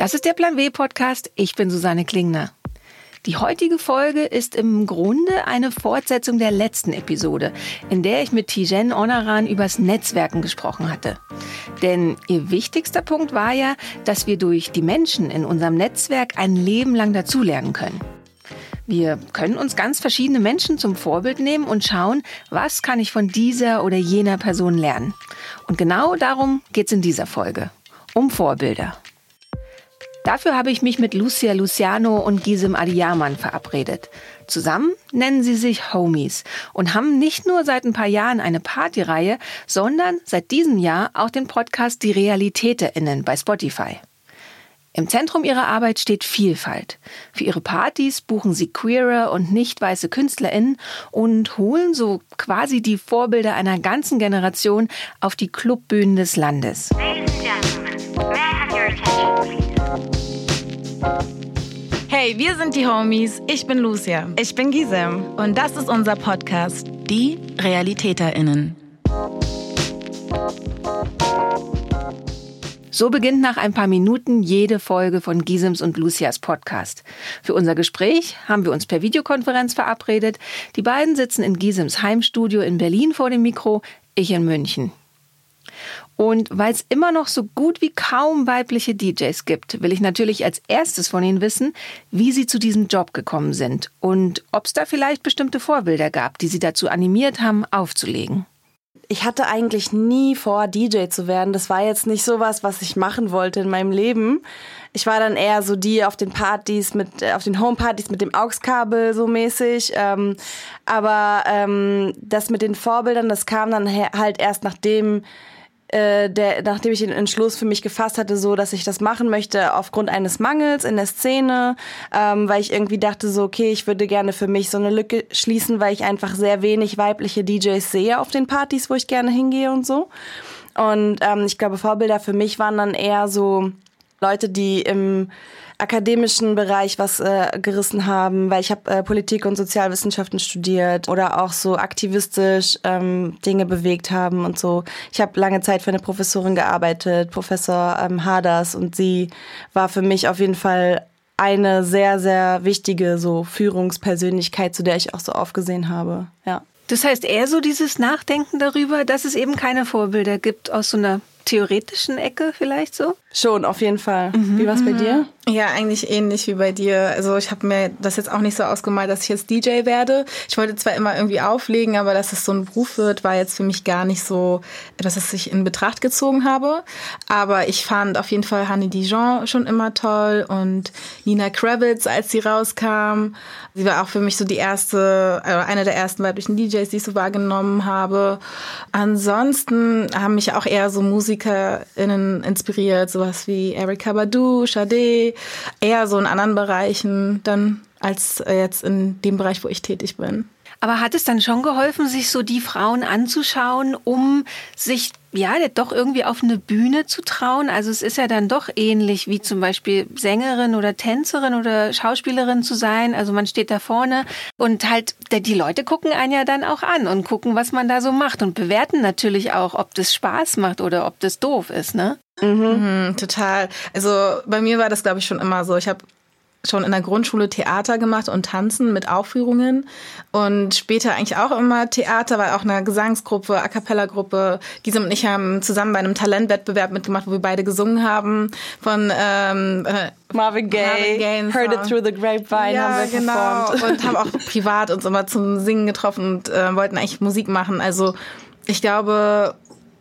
Das ist der Plan W Podcast. Ich bin Susanne Klingner. Die heutige Folge ist im Grunde eine Fortsetzung der letzten Episode, in der ich mit Tijen Onaran übers Netzwerken gesprochen hatte. Denn ihr wichtigster Punkt war ja, dass wir durch die Menschen in unserem Netzwerk ein Leben lang dazulernen können. Wir können uns ganz verschiedene Menschen zum Vorbild nehmen und schauen, was kann ich von dieser oder jener Person lernen. Und genau darum geht es in dieser Folge. Um Vorbilder. Dafür habe ich mich mit Lucia Luciano und Gisem Adiyaman verabredet. Zusammen nennen sie sich Homies und haben nicht nur seit ein paar Jahren eine Partyreihe, sondern seit diesem Jahr auch den Podcast Die RealitäterInnen bei Spotify. Im Zentrum ihrer Arbeit steht Vielfalt. Für ihre Partys buchen sie queere und nicht weiße KünstlerInnen und holen so quasi die Vorbilder einer ganzen Generation auf die Clubbühnen des Landes. Ladies and gentlemen, Hey, wir sind die Homies. Ich bin Lucia. Ich bin Gisem. Und das ist unser Podcast, Die RealitäterInnen. So beginnt nach ein paar Minuten jede Folge von Gisems und Lucias Podcast. Für unser Gespräch haben wir uns per Videokonferenz verabredet. Die beiden sitzen in Gisems Heimstudio in Berlin vor dem Mikro, ich in München. Und weil es immer noch so gut wie kaum weibliche DJs gibt, will ich natürlich als erstes von Ihnen wissen, wie Sie zu diesem Job gekommen sind und ob es da vielleicht bestimmte Vorbilder gab, die Sie dazu animiert haben, aufzulegen. Ich hatte eigentlich nie vor, DJ zu werden. Das war jetzt nicht sowas, was ich machen wollte in meinem Leben. Ich war dann eher so die auf den Partys mit, äh, auf den Homepartys mit dem AUX-Kabel so mäßig. Ähm, aber ähm, das mit den Vorbildern, das kam dann halt erst nachdem äh, der, nachdem ich den Entschluss für mich gefasst hatte, so, dass ich das machen möchte aufgrund eines Mangels in der Szene, ähm, weil ich irgendwie dachte so, okay, ich würde gerne für mich so eine Lücke schließen, weil ich einfach sehr wenig weibliche DJs sehe auf den Partys, wo ich gerne hingehe und so. Und ähm, ich glaube, Vorbilder für mich waren dann eher so Leute, die im akademischen Bereich was äh, gerissen haben, weil ich habe äh, Politik und Sozialwissenschaften studiert oder auch so aktivistisch ähm, Dinge bewegt haben und so. Ich habe lange Zeit für eine Professorin gearbeitet, Professor ähm, Haders, und sie war für mich auf jeden Fall eine sehr, sehr wichtige so Führungspersönlichkeit, zu der ich auch so aufgesehen habe. Ja. Das heißt eher so dieses Nachdenken darüber, dass es eben keine Vorbilder gibt aus so einer theoretischen Ecke vielleicht so? Schon, auf jeden Fall. Mhm. Wie war es bei dir? Ja, eigentlich ähnlich wie bei dir. Also ich habe mir das jetzt auch nicht so ausgemalt, dass ich jetzt DJ werde. Ich wollte zwar immer irgendwie auflegen, aber dass es so ein Beruf wird, war jetzt für mich gar nicht so etwas, das ich in Betracht gezogen habe. Aber ich fand auf jeden Fall Honey Dijon schon immer toll und Nina Kravitz, als sie rauskam. Sie war auch für mich so die erste, äh, eine der ersten weiblichen DJs, die ich so wahrgenommen habe. Ansonsten haben mich auch eher so MusikerInnen inspiriert, sowas wie Erika Badu, Sade, eher so in anderen Bereichen dann als jetzt in dem Bereich, wo ich tätig bin. Aber hat es dann schon geholfen, sich so die Frauen anzuschauen, um sich ja doch irgendwie auf eine Bühne zu trauen? Also es ist ja dann doch ähnlich wie zum Beispiel Sängerin oder Tänzerin oder Schauspielerin zu sein. Also man steht da vorne und halt die Leute gucken einen ja dann auch an und gucken, was man da so macht und bewerten natürlich auch, ob das Spaß macht oder ob das doof ist, ne? Mhm. Mhm, total. Also bei mir war das, glaube ich, schon immer so. Ich habe schon in der Grundschule Theater gemacht und Tanzen mit Aufführungen und später eigentlich auch immer Theater, weil auch eine Gesangsgruppe, A cappella Gruppe. Gisem und ich haben zusammen bei einem Talentwettbewerb mitgemacht, wo wir beide gesungen haben von ähm, äh, Marvin Gaye, Marvin Gaye Heard It Through the Grapevine ja, haben wir genau. performt. und haben auch privat uns immer zum Singen getroffen und äh, wollten eigentlich Musik machen. Also ich glaube,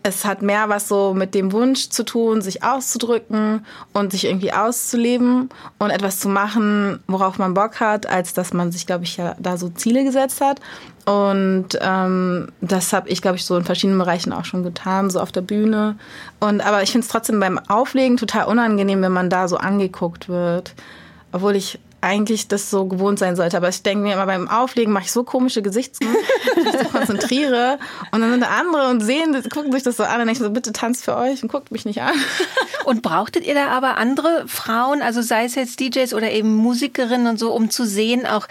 es hat mehr was so mit dem Wunsch zu tun, sich auszudrücken und sich irgendwie auszuleben und etwas zu machen, worauf man Bock hat, als dass man sich, glaube ich, ja da so Ziele gesetzt hat. Und ähm, das habe ich, glaube ich, so in verschiedenen Bereichen auch schon getan, so auf der Bühne. Und aber ich finde es trotzdem beim Auflegen total unangenehm, wenn man da so angeguckt wird. Obwohl ich eigentlich das so gewohnt sein sollte. Aber ich denke mir immer beim Auflegen mache ich so komische Gesichtszüge, ich so konzentriere. Und dann sind da andere und sehen, gucken sich das so an und denken so, bitte tanzt für euch und guckt mich nicht an. Und brauchtet ihr da aber andere Frauen, also sei es jetzt DJs oder eben Musikerinnen und so, um zu sehen, auch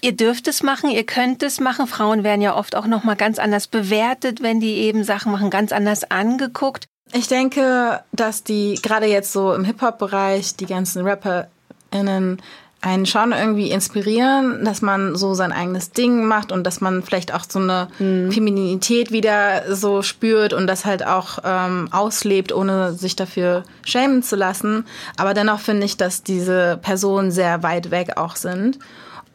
ihr dürft es machen, ihr könnt es machen. Frauen werden ja oft auch noch mal ganz anders bewertet, wenn die eben Sachen machen, ganz anders angeguckt. Ich denke, dass die gerade jetzt so im Hip-Hop-Bereich, die ganzen RapperInnen einen schon irgendwie inspirieren, dass man so sein eigenes Ding macht und dass man vielleicht auch so eine mhm. Femininität wieder so spürt und das halt auch ähm, auslebt, ohne sich dafür schämen zu lassen. Aber dennoch finde ich, dass diese Personen sehr weit weg auch sind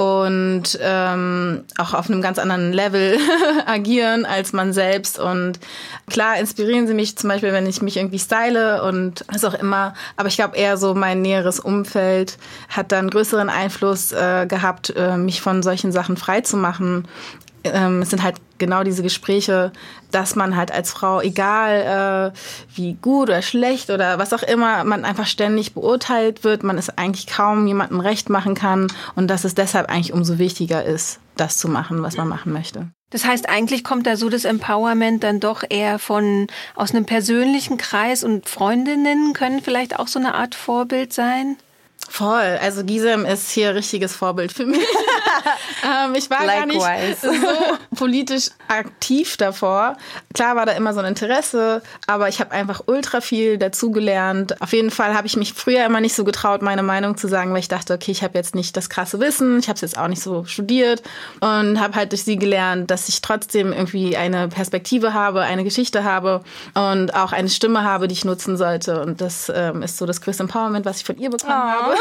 und ähm, auch auf einem ganz anderen Level agieren als man selbst. Und klar inspirieren sie mich zum Beispiel, wenn ich mich irgendwie style und was auch immer. Aber ich glaube eher so mein näheres Umfeld hat dann größeren Einfluss äh, gehabt, äh, mich von solchen Sachen frei zu machen ähm, es sind halt genau diese Gespräche, dass man halt als Frau, egal äh, wie gut oder schlecht oder was auch immer, man einfach ständig beurteilt wird, man es eigentlich kaum jemandem recht machen kann und dass es deshalb eigentlich umso wichtiger ist, das zu machen, was man machen möchte. Das heißt, eigentlich kommt da so das Empowerment dann doch eher von aus einem persönlichen Kreis und Freundinnen können vielleicht auch so eine Art Vorbild sein? Voll. Also Gisem ist hier richtiges Vorbild für mich. ähm, ich war Likewise. gar nicht so politisch aktiv davor. Klar war da immer so ein Interesse, aber ich habe einfach ultra viel dazugelernt. Auf jeden Fall habe ich mich früher immer nicht so getraut, meine Meinung zu sagen, weil ich dachte, okay, ich habe jetzt nicht das krasse Wissen, ich habe es jetzt auch nicht so studiert und habe halt durch sie gelernt, dass ich trotzdem irgendwie eine Perspektive habe, eine Geschichte habe und auch eine Stimme habe, die ich nutzen sollte. Und das ähm, ist so das größte Empowerment, was ich von ihr bekommen oh. habe.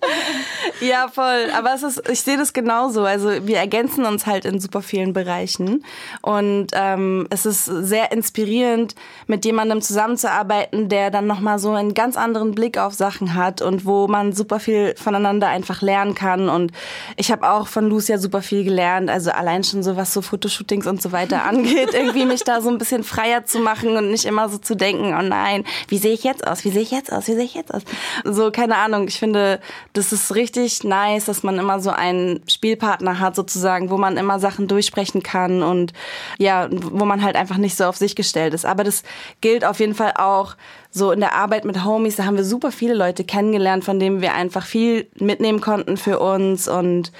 ja, voll. Aber es ist, ich sehe das genauso. Also wir ergänzen uns halt in super vielen Bereichen. Und ähm, es ist sehr inspirierend, mit jemandem zusammenzuarbeiten, der dann nochmal so einen ganz anderen Blick auf Sachen hat und wo man super viel voneinander einfach lernen kann. Und ich habe auch von Lucia super viel gelernt. Also allein schon so, was so Fotoshootings und so weiter angeht, irgendwie mich da so ein bisschen freier zu machen und nicht immer so zu denken, oh nein, wie sehe ich jetzt aus? Wie sehe ich jetzt aus? Wie sehe ich jetzt aus? So, keine Ahnung. Ich finde, das ist richtig nice, dass man immer so einen Spielpartner hat, sozusagen, wo man immer Sachen durchsprechen kann und ja, wo man halt einfach nicht so auf sich gestellt ist. Aber das gilt auf jeden Fall auch so in der Arbeit mit Homies, da haben wir super viele Leute kennengelernt, von denen wir einfach viel mitnehmen konnten für uns und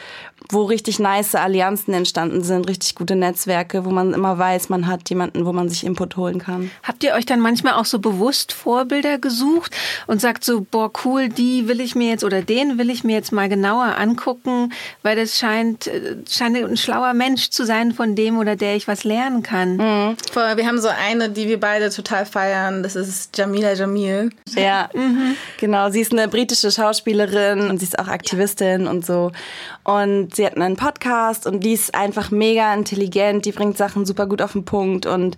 wo richtig nice Allianzen entstanden sind, richtig gute Netzwerke, wo man immer weiß, man hat jemanden, wo man sich Input holen kann. Habt ihr euch dann manchmal auch so bewusst Vorbilder gesucht und sagt so, boah, cool, die will ich mir jetzt oder den will ich mir jetzt mal genauer angucken, weil das scheint, äh, scheint ein schlauer Mensch zu sein, von dem oder der ich was lernen kann. Mhm. Wir haben so eine, die wir beide total feiern, das ist Jamila Jamil. Ja, mhm. genau, sie ist eine britische Schauspielerin und sie ist auch Aktivistin und so. Und sie hat einen Podcast und die ist einfach mega intelligent, die bringt Sachen super gut auf den Punkt und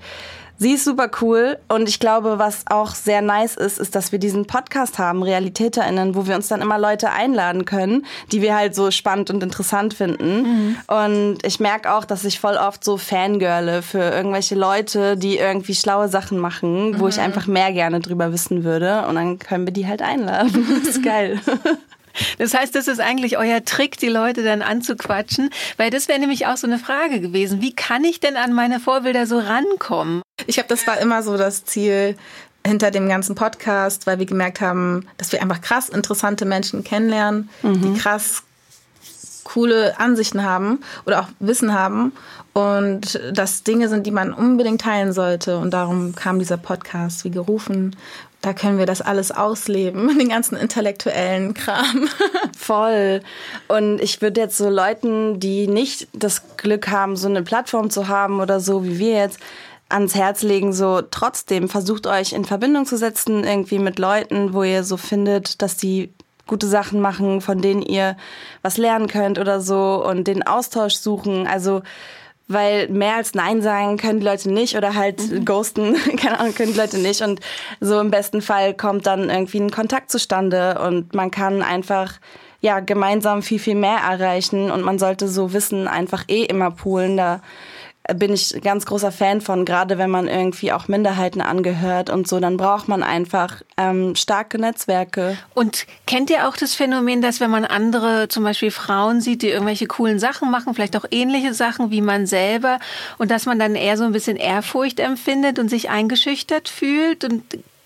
Sie ist super cool und ich glaube, was auch sehr nice ist, ist, dass wir diesen Podcast haben, RealitäterInnen, wo wir uns dann immer Leute einladen können, die wir halt so spannend und interessant finden. Mhm. Und ich merke auch, dass ich voll oft so fangirle für irgendwelche Leute, die irgendwie schlaue Sachen machen, mhm. wo ich mhm. einfach mehr gerne drüber wissen würde. Und dann können wir die halt einladen. Das ist geil. Das heißt, das ist eigentlich euer Trick, die Leute dann anzuquatschen, weil das wäre nämlich auch so eine Frage gewesen. Wie kann ich denn an meine Vorbilder so rankommen? Ich glaube, das war immer so das Ziel hinter dem ganzen Podcast, weil wir gemerkt haben, dass wir einfach krass interessante Menschen kennenlernen, mhm. die krass coole Ansichten haben oder auch Wissen haben und das Dinge sind, die man unbedingt teilen sollte. Und darum kam dieser Podcast wie gerufen da können wir das alles ausleben, den ganzen intellektuellen Kram. Voll. Und ich würde jetzt so Leuten, die nicht das Glück haben, so eine Plattform zu haben oder so wie wir jetzt, ans Herz legen, so trotzdem versucht euch in Verbindung zu setzen, irgendwie mit Leuten, wo ihr so findet, dass die gute Sachen machen, von denen ihr was lernen könnt oder so und den Austausch suchen. Also weil mehr als Nein sagen können die Leute nicht oder halt mhm. ghosten, keine Ahnung, können die Leute nicht. Und so im besten Fall kommt dann irgendwie ein Kontakt zustande und man kann einfach ja gemeinsam viel, viel mehr erreichen und man sollte so Wissen einfach eh immer poolen. Da bin ich ganz großer Fan von, gerade wenn man irgendwie auch Minderheiten angehört und so, dann braucht man einfach ähm, starke Netzwerke. Und kennt ihr auch das Phänomen, dass wenn man andere, zum Beispiel Frauen sieht, die irgendwelche coolen Sachen machen, vielleicht auch ähnliche Sachen wie man selber, und dass man dann eher so ein bisschen Ehrfurcht empfindet und sich eingeschüchtert fühlt? Und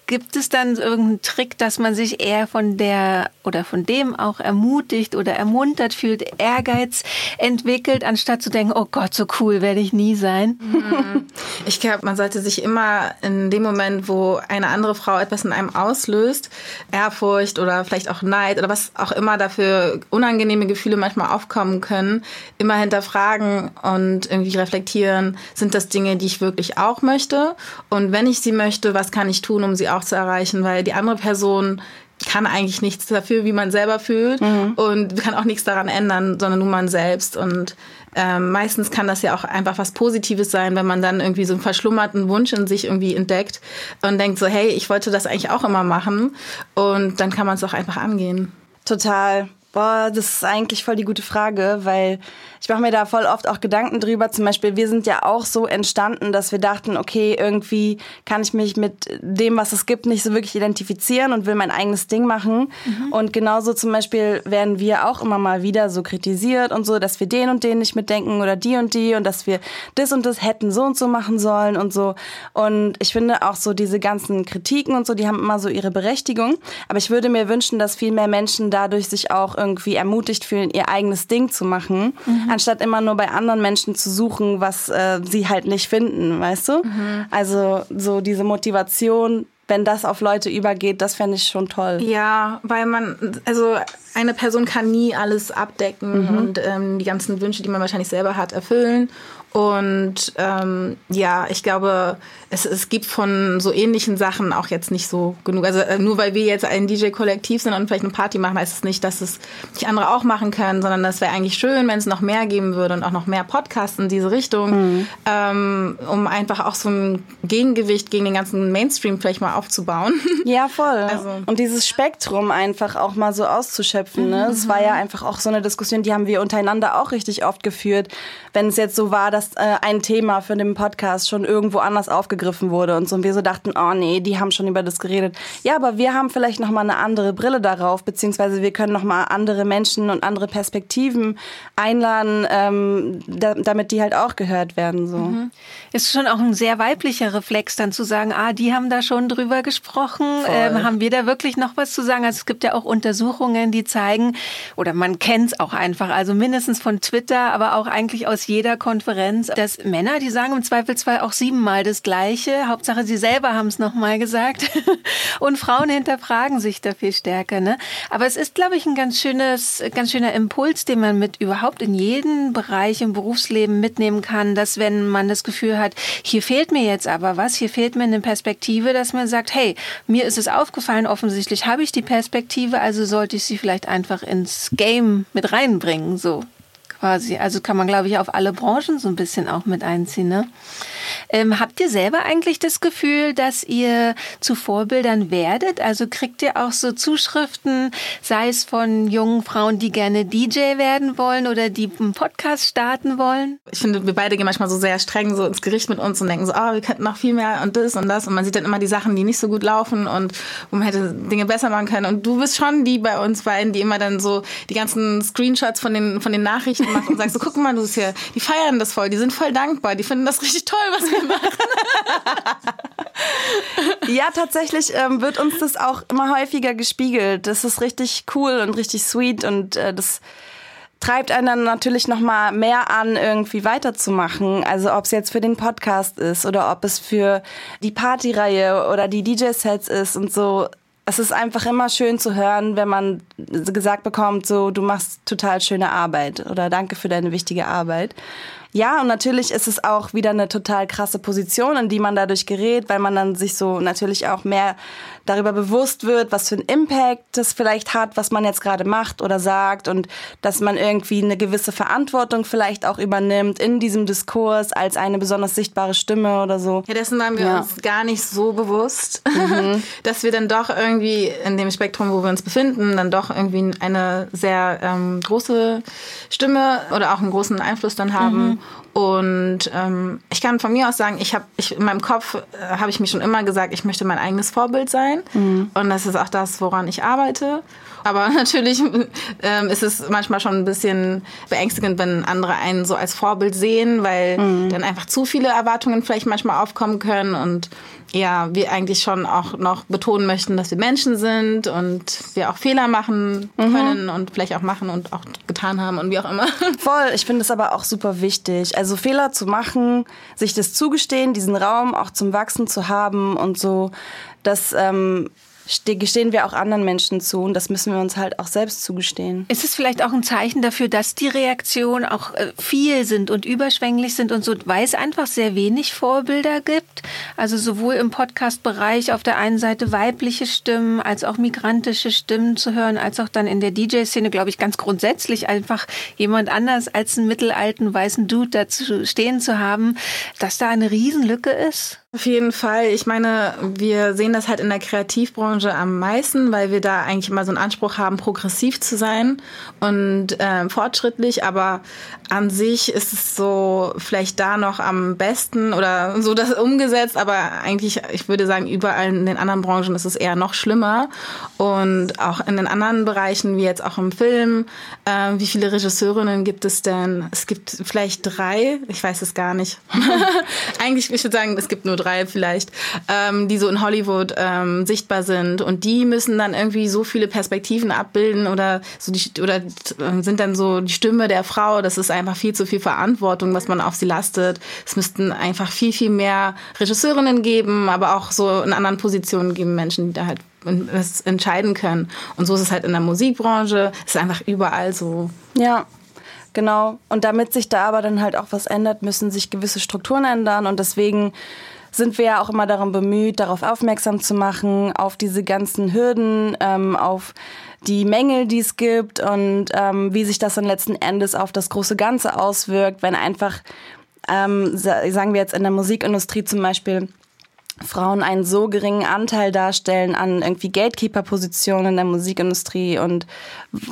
Gibt es dann irgendeinen Trick, dass man sich eher von der oder von dem auch ermutigt oder ermuntert fühlt, Ehrgeiz entwickelt, anstatt zu denken, oh Gott, so cool werde ich nie sein? Mhm. Ich glaube, man sollte sich immer in dem Moment, wo eine andere Frau etwas in einem auslöst, Ehrfurcht oder vielleicht auch Neid oder was auch immer dafür unangenehme Gefühle manchmal aufkommen können, immer hinterfragen und irgendwie reflektieren, sind das Dinge, die ich wirklich auch möchte? Und wenn ich sie möchte, was kann ich tun, um sie auch zu erreichen? Weil die andere Person kann eigentlich nichts dafür, wie man selber fühlt mhm. und kann auch nichts daran ändern, sondern nur man selbst. Und ähm, meistens kann das ja auch einfach was Positives sein, wenn man dann irgendwie so einen verschlummerten Wunsch in sich irgendwie entdeckt und denkt so, hey, ich wollte das eigentlich auch immer machen. Und dann kann man es auch einfach angehen. Total. Boah, das ist eigentlich voll die gute Frage, weil ich mache mir da voll oft auch Gedanken drüber. Zum Beispiel, wir sind ja auch so entstanden, dass wir dachten, okay, irgendwie kann ich mich mit dem, was es gibt, nicht so wirklich identifizieren und will mein eigenes Ding machen. Mhm. Und genauso zum Beispiel werden wir auch immer mal wieder so kritisiert und so, dass wir den und den nicht mitdenken oder die und die und dass wir das und das hätten so und so machen sollen und so. Und ich finde auch so diese ganzen Kritiken und so, die haben immer so ihre Berechtigung. Aber ich würde mir wünschen, dass viel mehr Menschen dadurch sich auch irgendwie ermutigt fühlen, ihr eigenes Ding zu machen. Mhm. anstatt immer nur bei anderen Menschen zu suchen, was äh, sie halt nicht finden, weißt du? Mhm. Also so diese Motivation, wenn das auf Leute übergeht, das fände ich schon toll. Ja, weil man, also eine Person kann nie alles abdecken mhm. und ähm, die ganzen Wünsche, die man wahrscheinlich selber hat, erfüllen. Und ähm, ja, ich glaube, es, es gibt von so ähnlichen Sachen auch jetzt nicht so genug. Also äh, nur weil wir jetzt ein DJ-Kollektiv sind und vielleicht eine Party machen, heißt es nicht, dass es nicht andere auch machen können, sondern das wäre eigentlich schön, wenn es noch mehr geben würde und auch noch mehr Podcasts in diese Richtung, mhm. ähm, um einfach auch so ein Gegengewicht gegen den ganzen Mainstream vielleicht mal aufzubauen. Ja, voll. Also. Und dieses Spektrum einfach auch mal so auszuschöpfen. Ne? Es mhm. war ja einfach auch so eine Diskussion, die haben wir untereinander auch richtig oft geführt, wenn es jetzt so war, dass äh, ein Thema für den Podcast schon irgendwo anders aufgegriffen wurde und so und wir so dachten, oh nee, die haben schon über das geredet. Ja, aber wir haben vielleicht noch mal eine andere Brille darauf, beziehungsweise wir können noch mal andere Menschen und andere Perspektiven einladen, ähm, da, damit die halt auch gehört werden. So. Mhm. Ist schon auch ein sehr weiblicher Reflex, dann zu sagen, ah, die haben da schon drüber gesprochen. Ähm, haben wir da wirklich noch was zu sagen? Also es gibt ja auch Untersuchungen, die zeigen, oder man kennt es auch einfach, also mindestens von Twitter, aber auch eigentlich aus jeder Konferenz, dass Männer, die sagen im Zweifelsfall auch siebenmal das Gleiche. Hauptsache, sie selber haben es nochmal gesagt. Und Frauen hinterfragen sich da viel stärker. Ne? Aber es ist, glaube ich, ein ganz schönes, ganz schöner Impuls, den man mit überhaupt in jedem Bereich im Berufsleben mitnehmen kann, dass wenn man das Gefühl hat, hier fehlt mir jetzt aber was, hier fehlt mir eine Perspektive, dass man sagt, hey, mir ist es aufgefallen, offensichtlich habe ich die Perspektive, also sollte ich sie vielleicht einfach ins Game mit reinbringen, so quasi. Also kann man, glaube ich, auf alle Branchen so ein bisschen auch mit einziehen. Ne? Ähm, habt ihr selber eigentlich das Gefühl, dass ihr zu Vorbildern werdet? Also kriegt ihr auch so Zuschriften, sei es von jungen Frauen, die gerne DJ werden wollen oder die einen Podcast starten wollen? Ich finde, wir beide gehen manchmal so sehr streng so ins Gericht mit uns und denken so, oh, wir könnten noch viel mehr und das und das. Und man sieht dann immer die Sachen, die nicht so gut laufen und wo man hätte Dinge besser machen können. Und du bist schon die bei uns beiden, die immer dann so die ganzen Screenshots von den, von den Nachrichten macht und sagt so, guck mal, du bist hier, die feiern das voll, die sind voll dankbar, die finden das richtig toll, was wir machen. ja, tatsächlich ähm, wird uns das auch immer häufiger gespiegelt. Das ist richtig cool und richtig sweet und äh, das treibt einen dann natürlich noch mal mehr an, irgendwie weiterzumachen. Also ob es jetzt für den Podcast ist oder ob es für die Partyreihe oder die DJ-Sets ist und so. Es ist einfach immer schön zu hören, wenn man gesagt bekommt, so du machst total schöne Arbeit oder danke für deine wichtige Arbeit. Ja, und natürlich ist es auch wieder eine total krasse Position, in die man dadurch gerät, weil man dann sich so natürlich auch mehr darüber bewusst wird, was für einen Impact das vielleicht hat, was man jetzt gerade macht oder sagt und dass man irgendwie eine gewisse Verantwortung vielleicht auch übernimmt in diesem Diskurs als eine besonders sichtbare Stimme oder so. Ja, dessen waren wir ja. uns gar nicht so bewusst, mhm. dass wir dann doch irgendwie in dem Spektrum, wo wir uns befinden, dann doch irgendwie eine sehr ähm, große Stimme oder auch einen großen Einfluss dann haben. Mhm. Und ähm, ich kann von mir aus sagen, ich habe ich, in meinem Kopf äh, habe ich mir schon immer gesagt, ich möchte mein eigenes Vorbild sein. Mhm. Und das ist auch das, woran ich arbeite. Aber natürlich ähm, ist es manchmal schon ein bisschen beängstigend, wenn andere einen so als Vorbild sehen, weil mhm. dann einfach zu viele Erwartungen vielleicht manchmal aufkommen können und ja, wir eigentlich schon auch noch betonen möchten, dass wir Menschen sind und wir auch Fehler machen können mhm. und vielleicht auch machen und auch getan haben und wie auch immer. Voll, ich finde es aber auch super wichtig. Also Fehler zu machen, sich das zugestehen, diesen Raum auch zum Wachsen zu haben und so, das ähm, gestehen wir auch anderen Menschen zu und das müssen wir uns halt auch selbst zugestehen. Ist es vielleicht auch ein Zeichen dafür, dass die Reaktionen auch äh, viel sind und überschwänglich sind und so, weil es einfach sehr wenig Vorbilder gibt? Also sowohl im Podcast-Bereich auf der einen Seite weibliche Stimmen als auch migrantische Stimmen zu hören, als auch dann in der DJ-Szene, glaube ich, ganz grundsätzlich einfach jemand anders als einen mittelalten weißen Dude dazu stehen zu haben, dass da eine Riesenlücke ist? Auf jeden Fall. Ich meine, wir sehen das halt in der Kreativbranche am meisten, weil wir da eigentlich immer so einen Anspruch haben, progressiv zu sein und äh, fortschrittlich. Aber an sich ist es so vielleicht da noch am besten oder so das umgesetzt. Aber eigentlich, ich würde sagen, überall in den anderen Branchen ist es eher noch schlimmer. Und auch in den anderen Bereichen, wie jetzt auch im Film, äh, wie viele Regisseurinnen gibt es denn? Es gibt vielleicht drei. Ich weiß es gar nicht. eigentlich, ich würde sagen, es gibt nur drei vielleicht, ähm, die so in Hollywood ähm, sichtbar sind und die müssen dann irgendwie so viele Perspektiven abbilden oder so die oder äh, sind dann so die Stimme der Frau. Das ist einfach viel zu viel Verantwortung, was man auf sie lastet. Es müssten einfach viel viel mehr Regisseurinnen geben, aber auch so in anderen Positionen geben Menschen, die da halt das entscheiden können. Und so ist es halt in der Musikbranche. Es ist einfach überall so. Ja, Genau. Und damit sich da aber dann halt auch was ändert, müssen sich gewisse Strukturen ändern. Und deswegen sind wir ja auch immer darum bemüht, darauf aufmerksam zu machen, auf diese ganzen Hürden, ähm, auf die Mängel, die es gibt und ähm, wie sich das dann letzten Endes auf das große Ganze auswirkt, wenn einfach, ähm, sagen wir jetzt in der Musikindustrie zum Beispiel, Frauen einen so geringen Anteil darstellen an irgendwie Gatekeeper-Positionen in der Musikindustrie und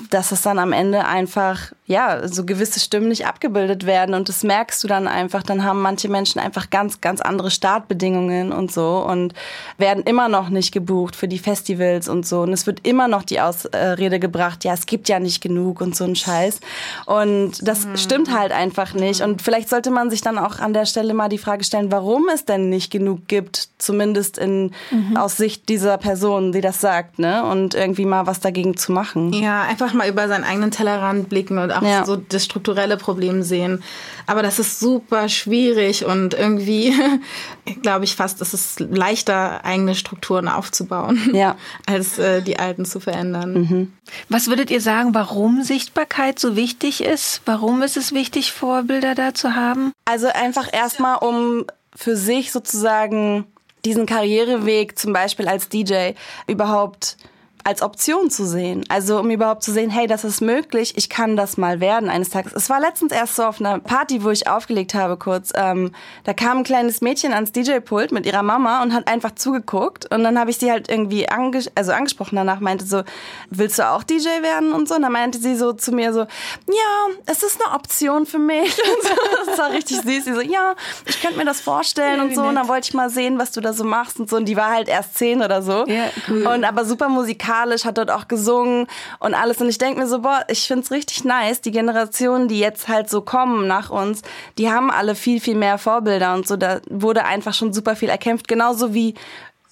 dass es dann am Ende einfach ja, so gewisse Stimmen nicht abgebildet werden und das merkst du dann einfach, dann haben manche Menschen einfach ganz, ganz andere Startbedingungen und so und werden immer noch nicht gebucht für die Festivals und so. Und es wird immer noch die Ausrede gebracht, ja, es gibt ja nicht genug und so ein Scheiß. Und das mhm. stimmt halt einfach nicht. Und vielleicht sollte man sich dann auch an der Stelle mal die Frage stellen, warum es denn nicht genug gibt, zumindest in, mhm. aus Sicht dieser Person, die das sagt, ne, und irgendwie mal was dagegen zu machen. Ja, einfach mal über seinen eigenen Tellerrand blicken und auch ja. so das strukturelle Problem sehen. Aber das ist super schwierig und irgendwie glaube ich fast, es ist leichter, eigene Strukturen aufzubauen, ja. als äh, die alten zu verändern. Mhm. Was würdet ihr sagen, warum Sichtbarkeit so wichtig ist? Warum ist es wichtig, Vorbilder da zu haben? Also einfach erstmal, um für sich sozusagen diesen Karriereweg zum Beispiel als DJ überhaupt als Option zu sehen. Also um überhaupt zu sehen, hey, das ist möglich, ich kann das mal werden eines Tages. Es war letztens erst so auf einer Party, wo ich aufgelegt habe kurz. Ähm, da kam ein kleines Mädchen ans DJ-Pult mit ihrer Mama und hat einfach zugeguckt. Und dann habe ich sie halt irgendwie anges also angesprochen danach, meinte so, willst du auch DJ werden und so? Und dann meinte sie so zu mir so, ja, es ist eine Option für mich. das war richtig süß. Sie so, ja, ich könnte mir das vorstellen ja, und so. Nett. Und dann wollte ich mal sehen, was du da so machst und so. Und die war halt erst zehn oder so. Ja, cool. Und aber super musikalisch musikalisch, hat dort auch gesungen und alles. Und ich denke mir so, boah, ich find's richtig nice. Die Generationen, die jetzt halt so kommen nach uns, die haben alle viel, viel mehr Vorbilder und so. Da wurde einfach schon super viel erkämpft. Genauso wie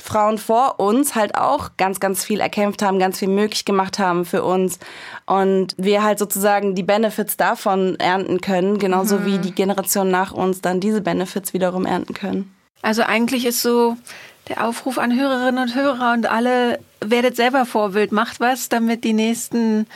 Frauen vor uns halt auch ganz, ganz viel erkämpft haben, ganz viel möglich gemacht haben für uns. Und wir halt sozusagen die Benefits davon ernten können, genauso mhm. wie die Generation nach uns dann diese Benefits wiederum ernten können. Also eigentlich ist so der Aufruf an Hörerinnen und Hörer und alle, werdet selber Vorbild, macht was, damit die Nächsten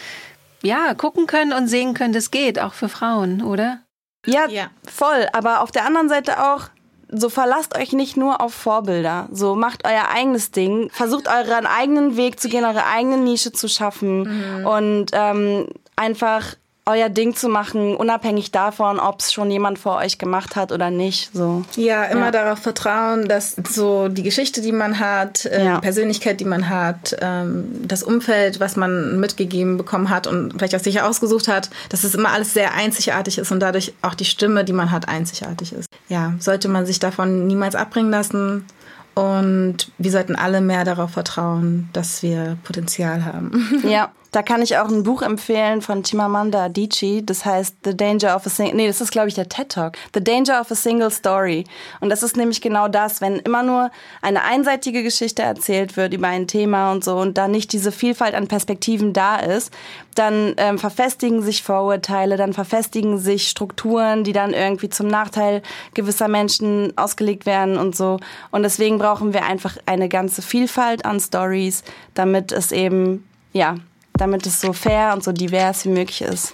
ja gucken können und sehen können, das geht, auch für Frauen, oder? Ja, ja, voll. Aber auf der anderen Seite auch, so verlasst euch nicht nur auf Vorbilder. So macht euer eigenes Ding, versucht euren eigenen Weg zu gehen, eure eigene Nische zu schaffen mhm. und ähm, einfach euer Ding zu machen, unabhängig davon, ob es schon jemand vor euch gemacht hat oder nicht. So. Ja, immer ja. darauf vertrauen, dass so die Geschichte, die man hat, äh, ja. die Persönlichkeit, die man hat, ähm, das Umfeld, was man mitgegeben bekommen hat und vielleicht auch sich ausgesucht hat, dass es immer alles sehr einzigartig ist und dadurch auch die Stimme, die man hat, einzigartig ist. Ja, sollte man sich davon niemals abbringen lassen. Und wir sollten alle mehr darauf vertrauen, dass wir Potenzial haben. Ja, Da kann ich auch ein Buch empfehlen von Chimamanda Adichie. Das heißt The Danger of a Single. Nee, das ist glaube ich der TED Talk. The Danger of a Single Story. Und das ist nämlich genau das, wenn immer nur eine einseitige Geschichte erzählt wird über ein Thema und so und da nicht diese Vielfalt an Perspektiven da ist, dann ähm, verfestigen sich Vorurteile, dann verfestigen sich Strukturen, die dann irgendwie zum Nachteil gewisser Menschen ausgelegt werden und so. Und deswegen brauchen wir einfach eine ganze Vielfalt an Stories, damit es eben ja damit es so fair und so divers wie möglich ist.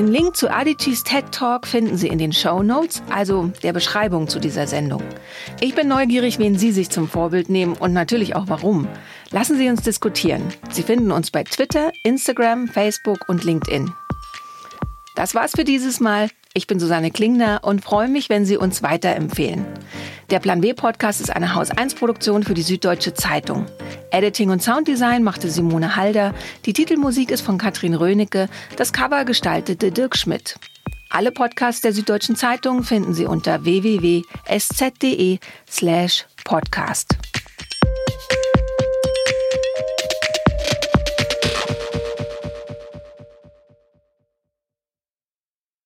Den Link zu Adichis TED Talk finden Sie in den Show Notes, also der Beschreibung zu dieser Sendung. Ich bin neugierig, wen Sie sich zum Vorbild nehmen und natürlich auch warum. Lassen Sie uns diskutieren. Sie finden uns bei Twitter, Instagram, Facebook und LinkedIn. Das war's für dieses Mal. Ich bin Susanne Klingner und freue mich, wenn Sie uns weiterempfehlen. Der Plan B Podcast ist eine Haus 1 Produktion für die Süddeutsche Zeitung. Editing und Sounddesign machte Simone Halder. Die Titelmusik ist von Katrin Rönecke. Das Cover gestaltete Dirk Schmidt. Alle Podcasts der Süddeutschen Zeitung finden Sie unter www.sz.de slash podcast.